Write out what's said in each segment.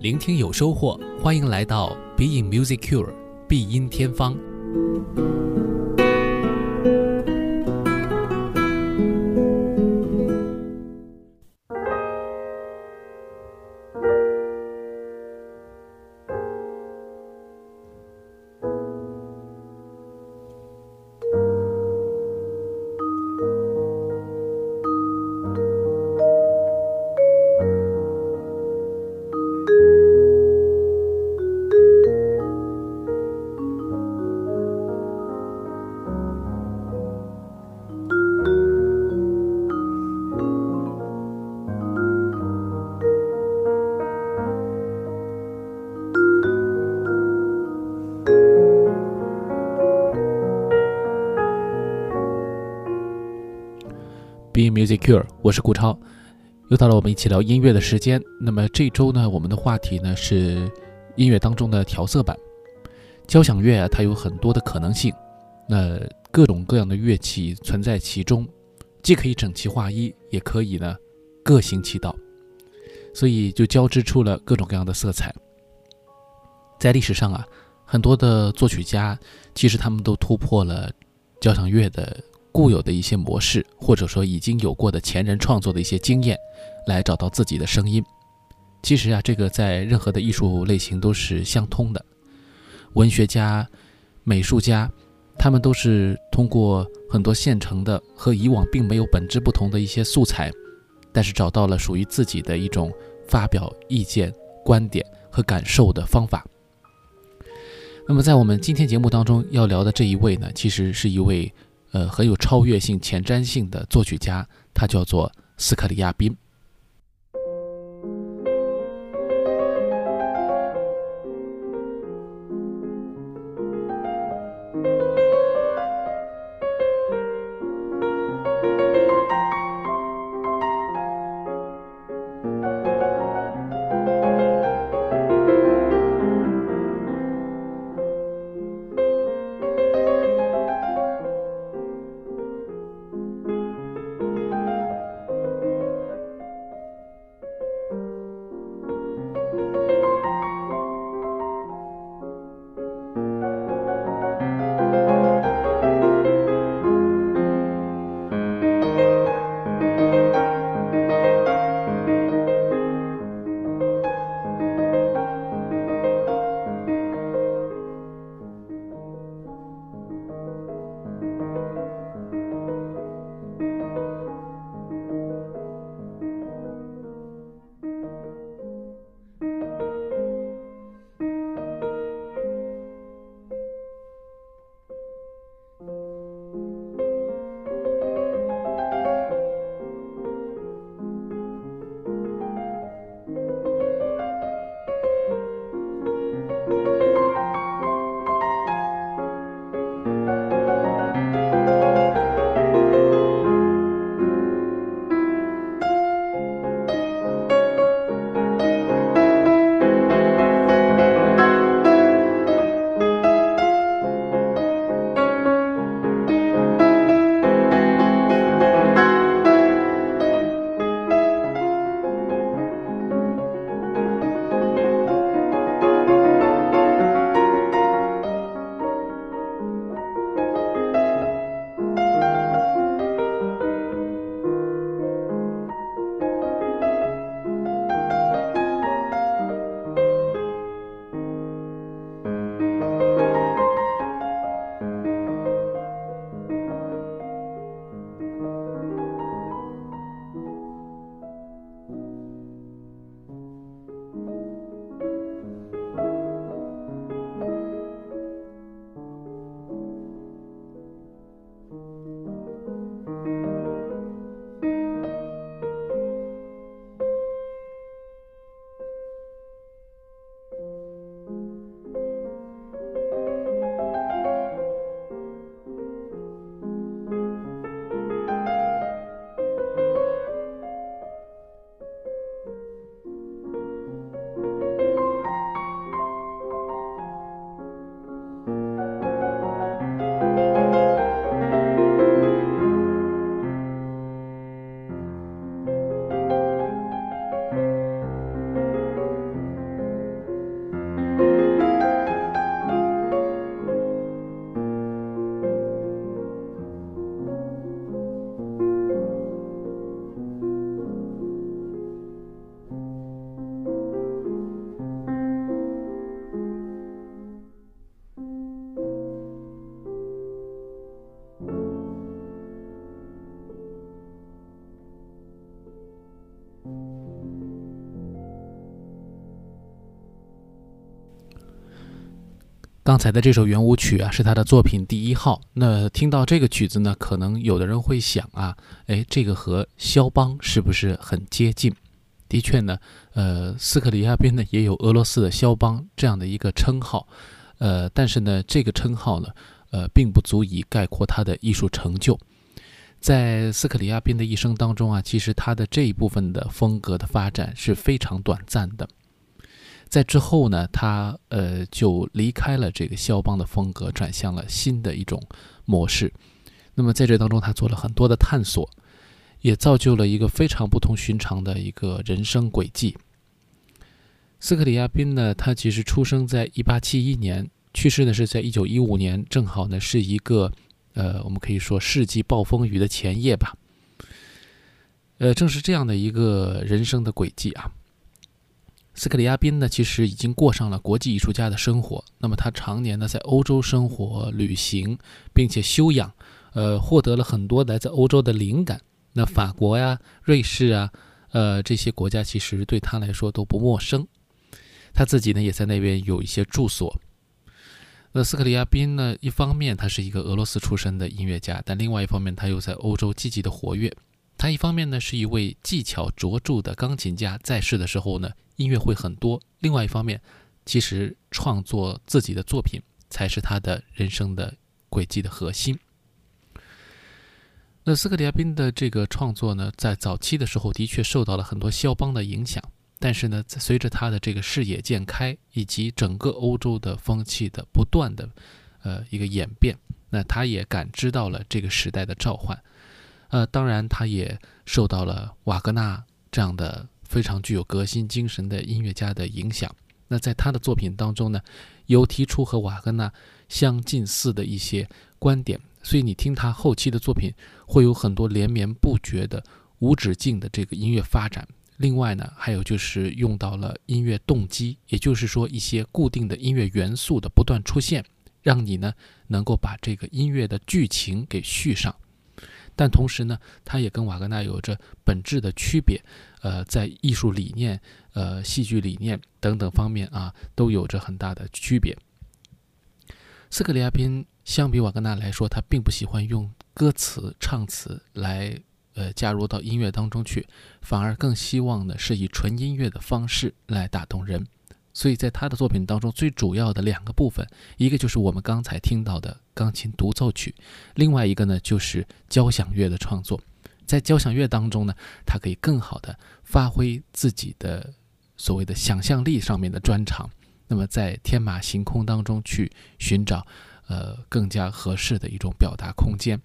聆听有收获，欢迎来到 Being Music Cure 必音天方。我是顾超，又到了我们一起聊音乐的时间。那么这周呢，我们的话题呢是音乐当中的调色板。交响乐啊，它有很多的可能性，那各种各样的乐器存在其中，既可以整齐划一，也可以呢各行其道，所以就交织出了各种各样的色彩。在历史上啊，很多的作曲家其实他们都突破了交响乐的。固有的一些模式，或者说已经有过的前人创作的一些经验，来找到自己的声音。其实啊，这个在任何的艺术类型都是相通的。文学家、美术家，他们都是通过很多现成的和以往并没有本质不同的一些素材，但是找到了属于自己的一种发表意见、观点和感受的方法。那么，在我们今天节目当中要聊的这一位呢，其实是一位。呃，很有超越性、前瞻性的作曲家，他叫做斯克里亚宾。刚才的这首圆舞曲啊，是他的作品第一号。那听到这个曲子呢，可能有的人会想啊，哎，这个和肖邦是不是很接近？的确呢，呃，斯克里亚宾呢也有俄罗斯的肖邦这样的一个称号，呃，但是呢，这个称号呢，呃，并不足以概括他的艺术成就。在斯克里亚宾的一生当中啊，其实他的这一部分的风格的发展是非常短暂的。在之后呢，他呃就离开了这个肖邦的风格，转向了新的一种模式。那么在这当中，他做了很多的探索，也造就了一个非常不同寻常的一个人生轨迹。斯克里亚宾呢，他其实出生在一八七一年，去世呢是在一九一五年，正好呢是一个呃我们可以说世纪暴风雨的前夜吧。呃，正是这样的一个人生的轨迹啊。斯克里亚宾呢，其实已经过上了国际艺术家的生活。那么他常年呢在欧洲生活、旅行，并且修养，呃，获得了很多来自欧洲的灵感。那法国呀、瑞士啊，呃，这些国家其实对他来说都不陌生。他自己呢也在那边有一些住所。那斯克里亚宾呢，一方面他是一个俄罗斯出身的音乐家，但另外一方面他又在欧洲积极的活跃。他一方面呢是一位技巧卓著的钢琴家，在世的时候呢。音乐会很多，另外一方面，其实创作自己的作品才是他的人生的轨迹的核心。那斯克里亚宾的这个创作呢，在早期的时候的确受到了很多肖邦的影响，但是呢，随着他的这个视野渐开，以及整个欧洲的风气的不断的呃一个演变，那他也感知到了这个时代的召唤，呃，当然他也受到了瓦格纳这样的。非常具有革新精神的音乐家的影响。那在他的作品当中呢，有提出和瓦格纳相近似的一些观点，所以你听他后期的作品，会有很多连绵不绝的无止境的这个音乐发展。另外呢，还有就是用到了音乐动机，也就是说一些固定的音乐元素的不断出现，让你呢能够把这个音乐的剧情给续上。但同时呢，它也跟瓦格纳有着本质的区别，呃，在艺术理念、呃，戏剧理念等等方面啊，都有着很大的区别。斯克里亚宾相比瓦格纳来说，他并不喜欢用歌词、唱词来呃加入到音乐当中去，反而更希望呢是以纯音乐的方式来打动人。所以在他的作品当中，最主要的两个部分，一个就是我们刚才听到的钢琴独奏曲，另外一个呢就是交响乐的创作。在交响乐当中呢，他可以更好的发挥自己的所谓的想象力上面的专长，那么在天马行空当中去寻找呃更加合适的一种表达空间。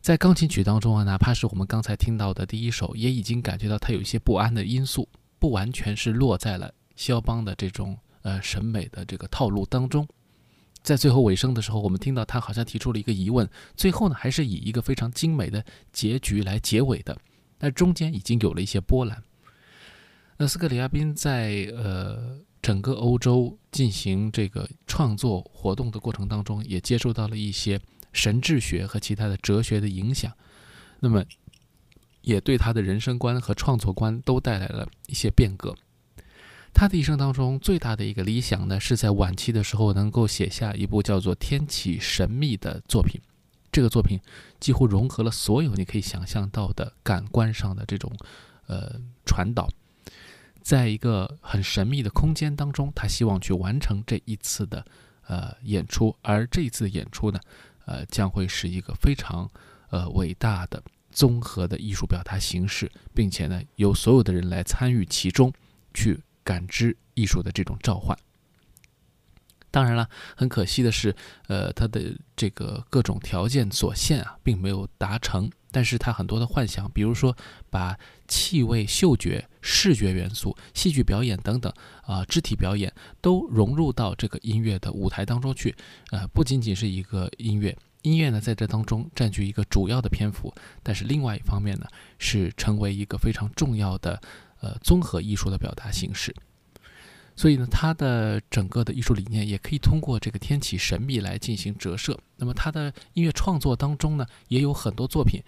在钢琴曲当中啊，哪怕是我们刚才听到的第一首，也已经感觉到它有一些不安的因素，不完全是落在了。肖邦的这种呃审美的这个套路当中，在最后尾声的时候，我们听到他好像提出了一个疑问，最后呢还是以一个非常精美的结局来结尾的，但中间已经有了一些波澜。那斯克里亚宾在呃整个欧洲进行这个创作活动的过程当中，也接受到了一些神智学和其他的哲学的影响，那么也对他的人生观和创作观都带来了一些变革。他的一生当中最大的一个理想呢，是在晚期的时候能够写下一部叫做《天启神秘》的作品。这个作品几乎融合了所有你可以想象到的感官上的这种呃传导，在一个很神秘的空间当中，他希望去完成这一次的呃演出。而这一次演出呢，呃，将会是一个非常呃伟大的综合的艺术表达形式，并且呢，由所有的人来参与其中去。感知艺术的这种召唤。当然了，很可惜的是，呃，他的这个各种条件所限啊，并没有达成。但是他很多的幻想，比如说把气味、嗅觉、视觉元素、戏剧表演等等啊，肢体表演都融入到这个音乐的舞台当中去。呃，不仅仅是一个音乐，音乐呢在这当中占据一个主要的篇幅，但是另外一方面呢，是成为一个非常重要的。呃，综合艺术的表达形式，所以呢，他的整个的艺术理念也可以通过这个天启神秘来进行折射。那么，他的音乐创作当中呢，也有很多作品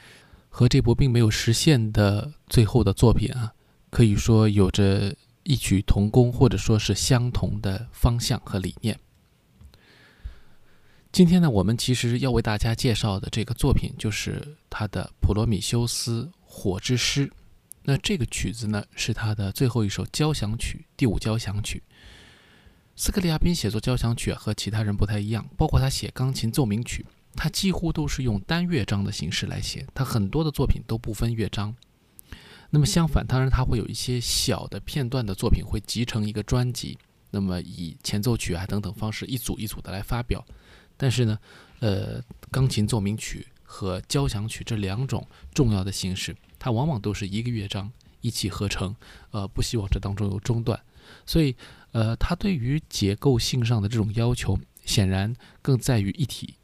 和这部并没有实现的最后的作品啊，可以说有着异曲同工或者说是相同的方向和理念。今天呢，我们其实要为大家介绍的这个作品，就是他的《普罗米修斯火之诗》。那这个曲子呢，是他的最后一首交响曲，第五交响曲。斯克里亚宾写作交响曲和其他人不太一样，包括他写钢琴奏鸣曲，他几乎都是用单乐章的形式来写，他很多的作品都不分乐章。那么相反，当然他会有一些小的片段的作品会集成一个专辑，那么以前奏曲啊等等方式一组一组的来发表。但是呢，呃，钢琴奏鸣曲和交响曲这两种重要的形式，它往往都是一个乐章一气呵成，呃，不希望这当中有中断。所以，呃，它对于结构性上的这种要求，显然更在于一体。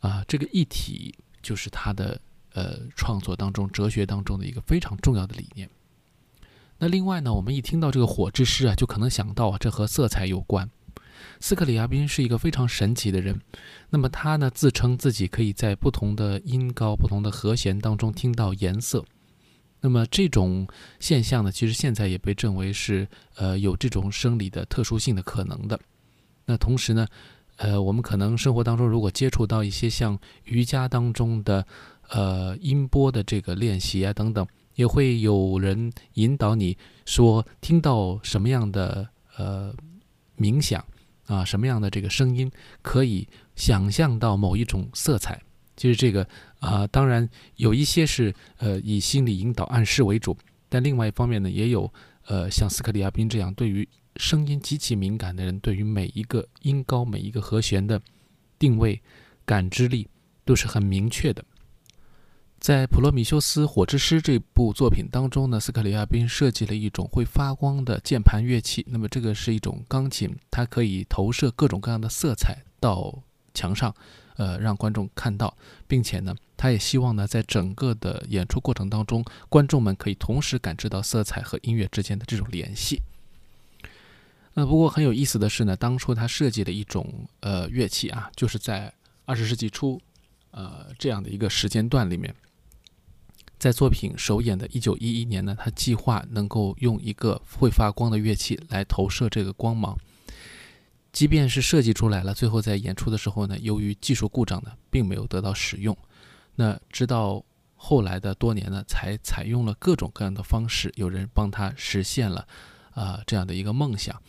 啊，这个一体就是他的呃创作当中、哲学当中的一个非常重要的理念。那另外呢，我们一听到这个火之诗啊，就可能想到啊，这和色彩有关。斯克里亚宾是一个非常神奇的人，那么他呢自称自己可以在不同的音高、不同的和弦当中听到颜色，那么这种现象呢，其实现在也被认为是呃有这种生理的特殊性的可能的。那同时呢，呃，我们可能生活当中如果接触到一些像瑜伽当中的呃音波的这个练习啊等等，也会有人引导你说听到什么样的呃冥想。啊，什么样的这个声音可以想象到某一种色彩？其实这个啊，当然有一些是呃以心理引导暗示为主，但另外一方面呢，也有呃像斯克里亚宾这样对于声音极其敏感的人，对于每一个音高、每一个和弦的定位感知力都是很明确的。在《普罗米修斯火之诗》这部作品当中呢，斯克里亚宾设计了一种会发光的键盘乐器。那么，这个是一种钢琴，它可以投射各种各样的色彩到墙上，呃，让观众看到，并且呢，他也希望呢，在整个的演出过程当中，观众们可以同时感知到色彩和音乐之间的这种联系。呃，不过很有意思的是呢，当初他设计的一种呃乐器啊，就是在二十世纪初，呃，这样的一个时间段里面。在作品首演的一九一一年呢，他计划能够用一个会发光的乐器来投射这个光芒。即便是设计出来了，最后在演出的时候呢，由于技术故障呢，并没有得到使用。那直到后来的多年呢，才采用了各种各样的方式，有人帮他实现了啊这样的一个梦想。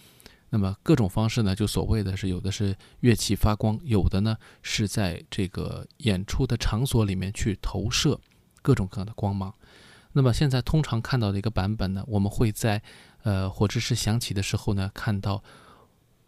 那么各种方式呢，就所谓的是有的是乐器发光，有的呢是在这个演出的场所里面去投射。各种各样的光芒，那么现在通常看到的一个版本呢，我们会在呃火之诗响起的时候呢，看到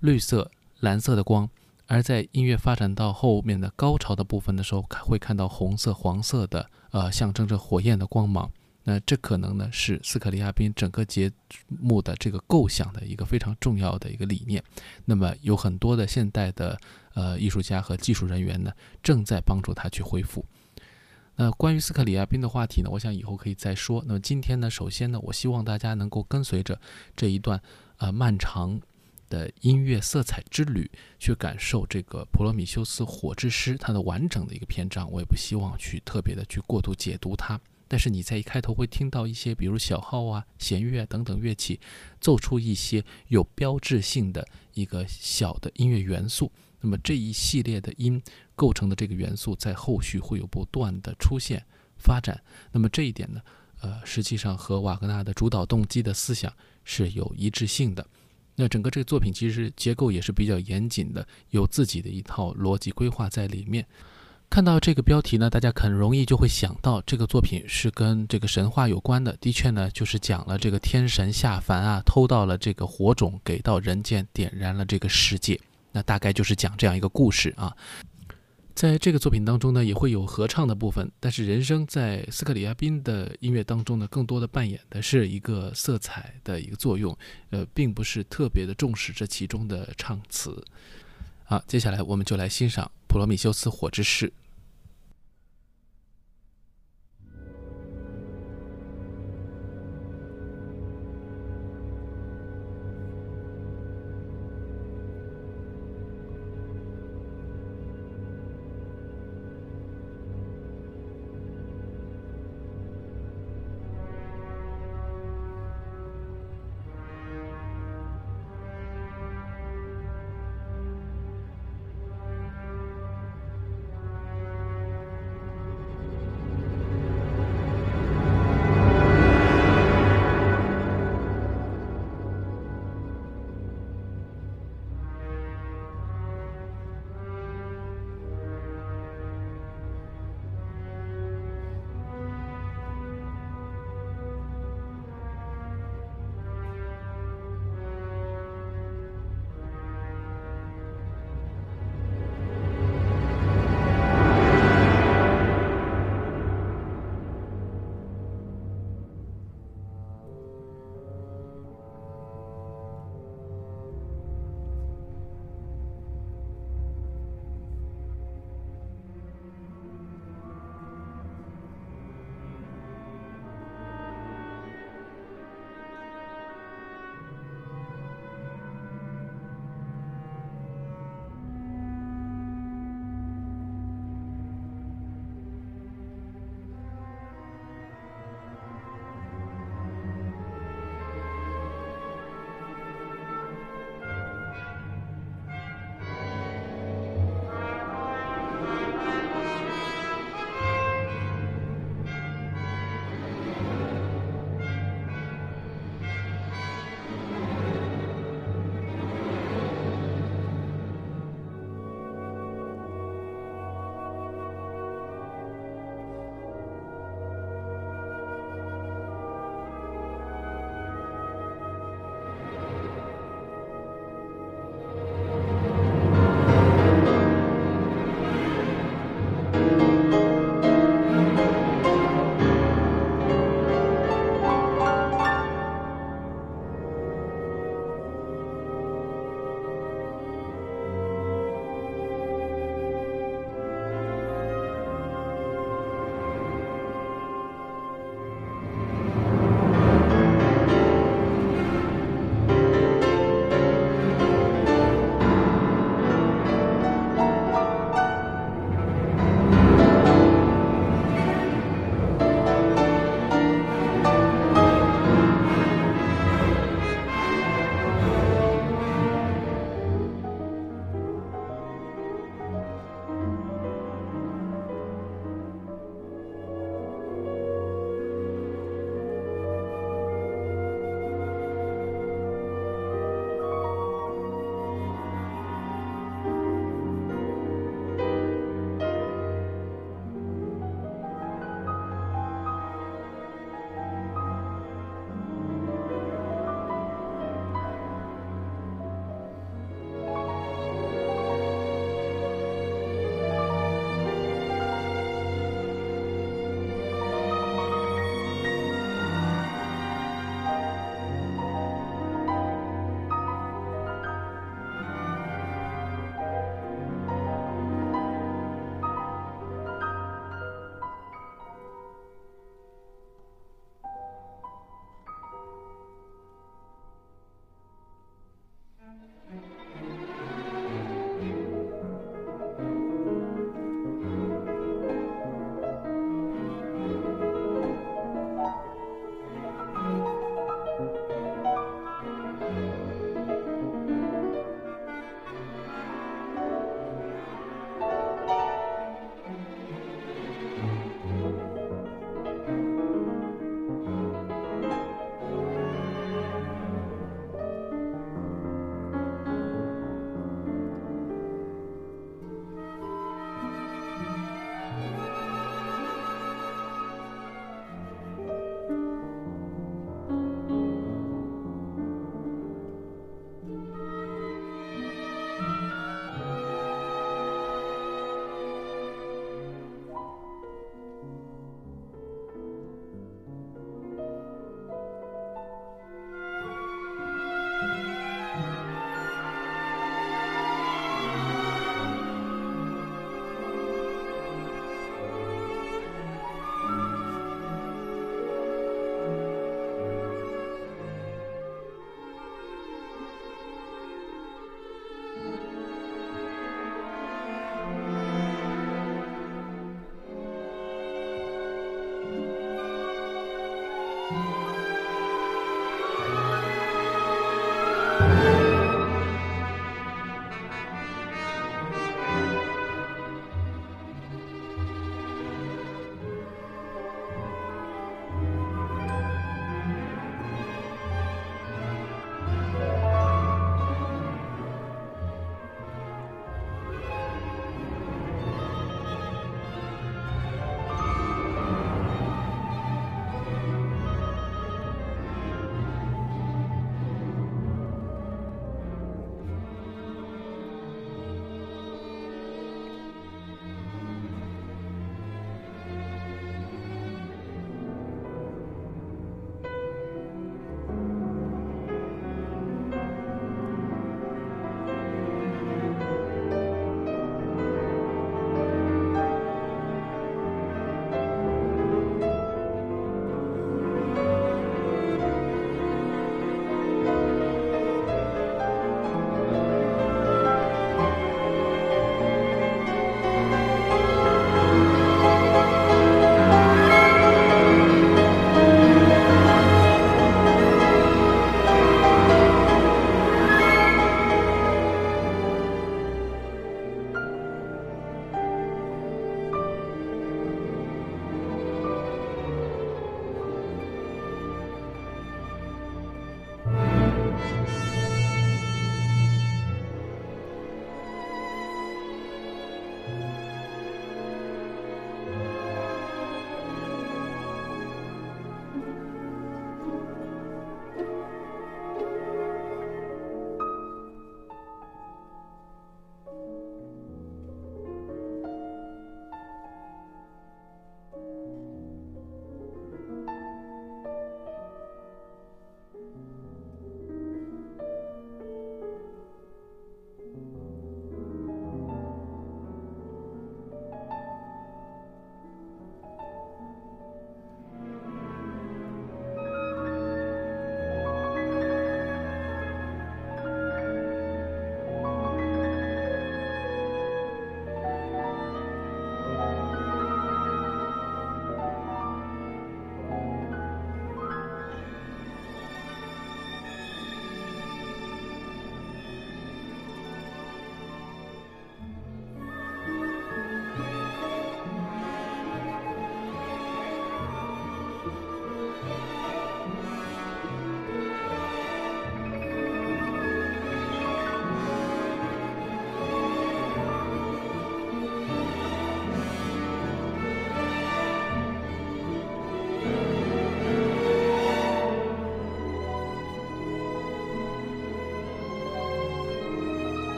绿色、蓝色的光；而在音乐发展到后面的高潮的部分的时候，会看到红色、黄色的呃象征着火焰的光芒。那这可能呢是斯克里亚宾整个节目的这个构想的一个非常重要的一个理念。那么有很多的现代的呃艺术家和技术人员呢，正在帮助他去恢复。那关于斯克里亚宾的话题呢，我想以后可以再说。那么今天呢，首先呢，我希望大家能够跟随着这一段呃漫长的音乐色彩之旅，去感受这个普罗米修斯火之诗它的完整的一个篇章。我也不希望去特别的去过度解读它。但是你在一开头会听到一些，比如小号啊、弦乐啊等等乐器，奏出一些有标志性的一个小的音乐元素。那么这一系列的音构成的这个元素，在后续会有不断的出现发展。那么这一点呢，呃，实际上和瓦格纳的主导动机的思想是有一致性的。那整个这个作品其实结构也是比较严谨的，有自己的一套逻辑规划在里面。看到这个标题呢，大家很容易就会想到这个作品是跟这个神话有关的。的确呢，就是讲了这个天神下凡啊，偷到了这个火种，给到人间，点燃了这个世界。那大概就是讲这样一个故事啊，在这个作品当中呢，也会有合唱的部分，但是人声在斯克里亚宾的音乐当中呢，更多的扮演的是一个色彩的一个作用，呃，并不是特别的重视这其中的唱词。好，接下来我们就来欣赏《普罗米修斯火之诗》。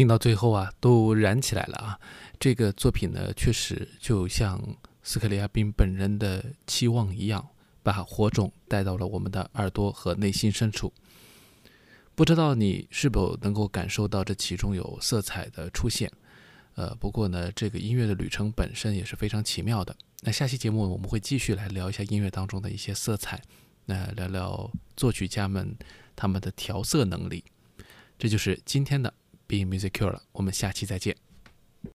听到最后啊，都燃起来了啊！这个作品呢，确实就像斯克里亚宾本人的期望一样，把火种带到了我们的耳朵和内心深处。不知道你是否能够感受到这其中有色彩的出现？呃，不过呢，这个音乐的旅程本身也是非常奇妙的。那下期节目我们会继续来聊一下音乐当中的一些色彩，那聊聊作曲家们他们的调色能力。这就是今天的。Be Musicure 了，我们下期再见。